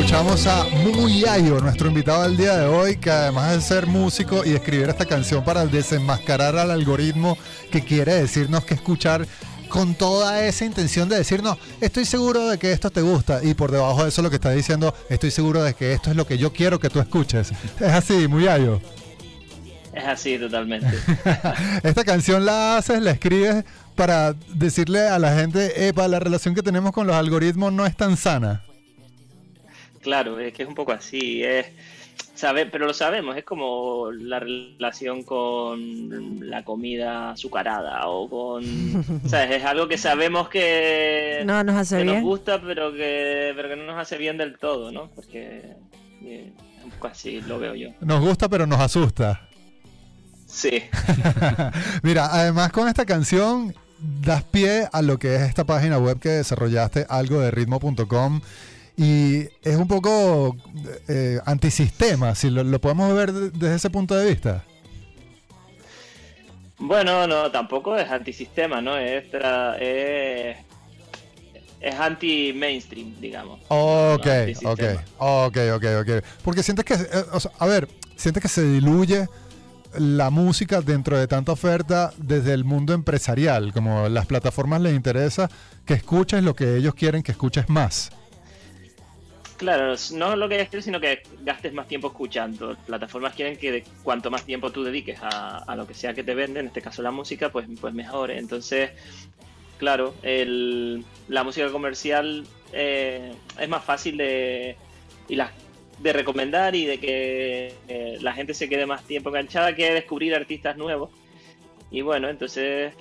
escuchamos a Muyayo, nuestro invitado del día de hoy, que además de ser músico y escribir esta canción para desenmascarar al algoritmo que quiere decirnos que escuchar con toda esa intención de decirnos, estoy seguro de que esto te gusta y por debajo de eso lo que está diciendo, estoy seguro de que esto es lo que yo quiero que tú escuches. Es así, Muyayo. Es así totalmente. esta canción la haces, la escribes para decirle a la gente, epa, la relación que tenemos con los algoritmos no es tan sana. Claro, es que es un poco así, es sabe, pero lo sabemos, es como la relación con la comida azucarada o con, ¿sabes? Es algo que sabemos que no nos hace nos gusta, pero que pero que no nos hace bien del todo, ¿no? Porque eh, es un poco así lo veo yo. Nos gusta, pero nos asusta. Sí. Mira, además con esta canción das pie a lo que es esta página web que desarrollaste, algo de ritmo.com y es un poco eh, antisistema, si lo, podemos ver desde ese punto de vista. Bueno, no, tampoco es antisistema, ¿no? Es, es, es anti-mainstream, digamos. Ok, ok, ok, ok, ok. Porque sientes que, eh, a ver, sientes que se diluye la música dentro de tanta oferta desde el mundo empresarial, como las plataformas les interesa que escuches lo que ellos quieren que escuches más. Claro, no lo que gastes, sino que gastes más tiempo escuchando. Plataformas quieren que cuanto más tiempo tú dediques a, lo que sea que te venden, en este caso la música, pues, pues mejor. Entonces, claro, la música comercial eh, es más fácil de, y de recomendar y de que eh, la gente se quede más tiempo enganchada que descubrir artistas nuevos. Y bueno, entonces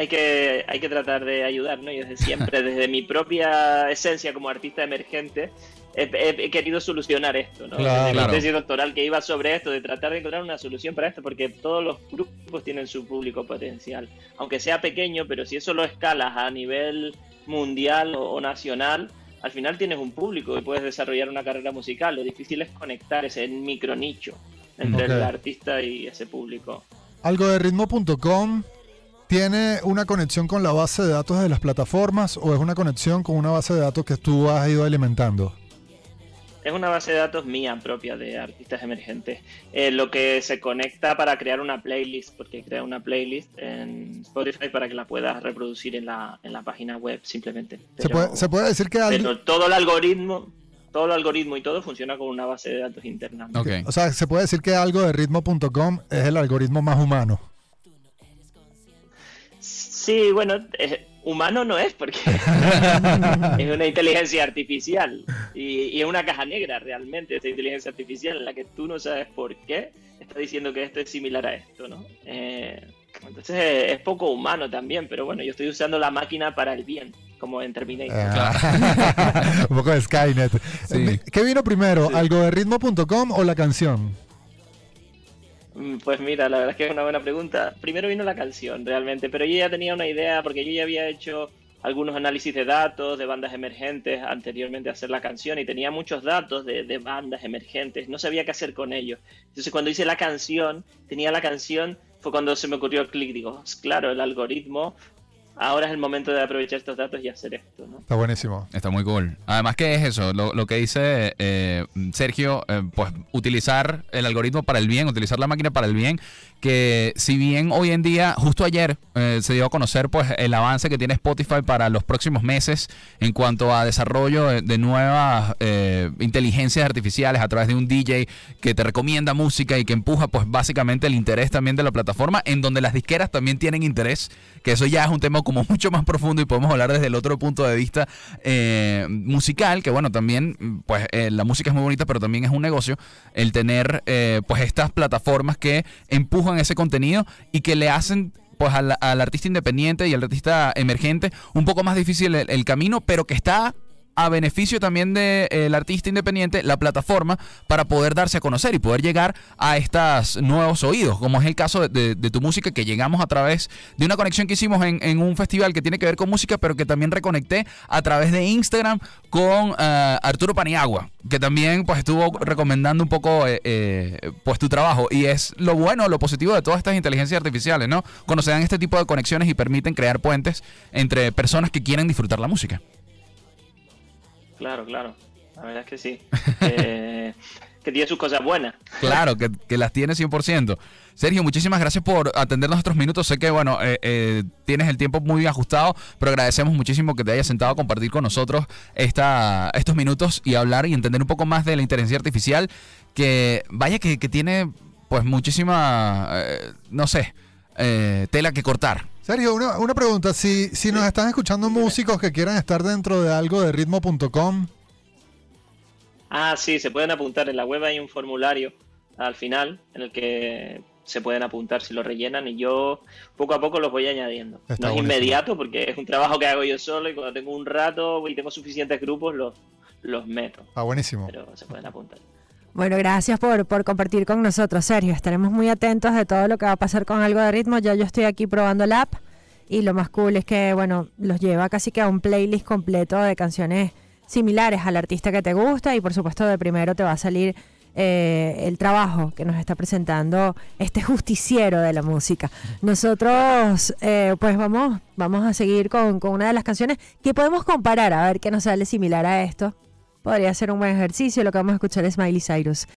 hay que, hay que tratar de ayudar, ¿no? Y desde siempre, desde mi propia esencia como artista emergente, he, querido solucionar esto, ¿no? desde mi tesis doctoral que iba sobre esto, de tratar de encontrar una solución para esto, porque todos los grupos tienen su público potencial, aunque sea pequeño, pero si eso lo escalas a nivel mundial o, nacional, al final tienes un público y puedes desarrollar una carrera musical. Lo difícil es conectar ese micro nicho entre el artista y ese público. Algo de ritmo.com ¿Tiene una conexión con la base de datos de las plataformas o es una conexión con una base de datos que tú has ido alimentando? Es una base de datos mía propia de artistas emergentes. Eh, lo que se conecta para crear una playlist, porque crea una playlist en Spotify para que la puedas reproducir en la, en la página web simplemente. ¿Se, puede, decir que todo el algoritmo todo el algoritmo y todo funciona con una base de datos interna. O sea, se puede decir que algo de ritmo.com es el algoritmo más humano. Sí, bueno, humano no es porque es una inteligencia artificial y, es una caja negra realmente esta inteligencia artificial en la que tú no sabes por qué está diciendo que esto es similar a esto, ¿no? Eh, entonces es poco humano también, pero bueno, yo estoy usando la máquina para el bien, como en Terminator. Ah. Un poco de Skynet. ¿Qué vino primero, algoritmo.com o la canción? Mm, pues mira, la verdad es que es una buena pregunta. Primero vino la canción, realmente, pero yo ya tenía una idea porque yo ya había hecho algunos análisis de datos de bandas emergentes anteriormente a hacer la canción y tenía muchos datos de, de, bandas emergentes, no sabía qué hacer con ellos. Entonces cuando hice la canción, tenía la canción, fue cuando se me ocurrió el clic, digo, claro, el algoritmo ahora es el momento de aprovechar estos datos y hacer esto. ¿no? Está buenísimo. Está muy cool. Además, ¿qué es eso? Lo, que dice eh, Sergio, eh, pues utilizar el algoritmo para el bien, utilizar la máquina para el bien, que si bien hoy en día, justo ayer, eh, se dio a conocer pues el avance que tiene Spotify para los próximos meses en cuanto a desarrollo de, nuevas inteligencias artificiales a través de un DJ que te recomienda música y que empuja pues básicamente el interés también de la plataforma, en donde las disqueras también tienen interés, que eso ya es un tema como mucho más profundo y podemos hablar desde el otro punto de vista eh, musical, que bueno, también pues eh, la música es muy bonita, pero también es un negocio, el tener eh, pues estas plataformas que empujan ese contenido y que le hacen pues al, artista independiente y al artista emergente un poco más difícil el camino, pero que está a beneficio también del de, artista independiente la plataforma para poder darse a conocer y poder llegar a estos nuevos oídos, como es el caso de, tu música, que llegamos a través de una conexión que hicimos en, un festival que tiene que ver con música, pero que también reconecté a través de Instagram con eh, Arturo Paniagua, que también pues estuvo recomendando un poco eh, eh, pues tu trabajo. Y es lo bueno, lo positivo de todas estas inteligencias artificiales, ¿no? Cuando se dan este tipo de conexiones y permiten crear puentes entre personas que quieren disfrutar la música. Claro, claro. La verdad es que sí. que tiene sus cosas buenas. Claro, que, que las tiene 100%. Sergio, muchísimas gracias por atendernos nuestros minutos. Sé que, bueno, eh, eh, tienes el tiempo muy ajustado, pero agradecemos muchísimo que te hayas sentado a compartir con nosotros esta, estos minutos y hablar y entender un poco más de la inteligencia artificial, que vaya que, tiene, pues, muchísima, eh, no sé, tela que cortar. Sergio, una, una pregunta. Si, si nos están escuchando músicos que quieran estar dentro de algo de ritmo.com. Ah, sí, se pueden apuntar. En la web hay un formulario al final en el que se pueden apuntar si lo rellenan y yo poco a poco los voy añadiendo. no es inmediato porque es un trabajo que hago yo solo y cuando tengo un rato y tengo suficientes grupos los, los meto. Ah, buenísimo. Pero se pueden apuntar. Bueno, gracias por, por compartir con nosotros, Sergio. Estaremos muy atentos de todo lo que va a pasar con algo de ritmo. Ya yo estoy aquí probando la app y lo más cool es que, bueno, los lleva casi que a un playlist completo de canciones similares al artista que te gusta y por supuesto de primero te va a salir eh, el trabajo que nos está presentando este justiciero de la música. Nosotros, eh, pues vamos, vamos a seguir con, con una de las canciones que podemos comparar, a ver qué nos sale similar a esto. Podría ser un buen ejercicio. Lo que vamos a escuchar es Miley Cyrus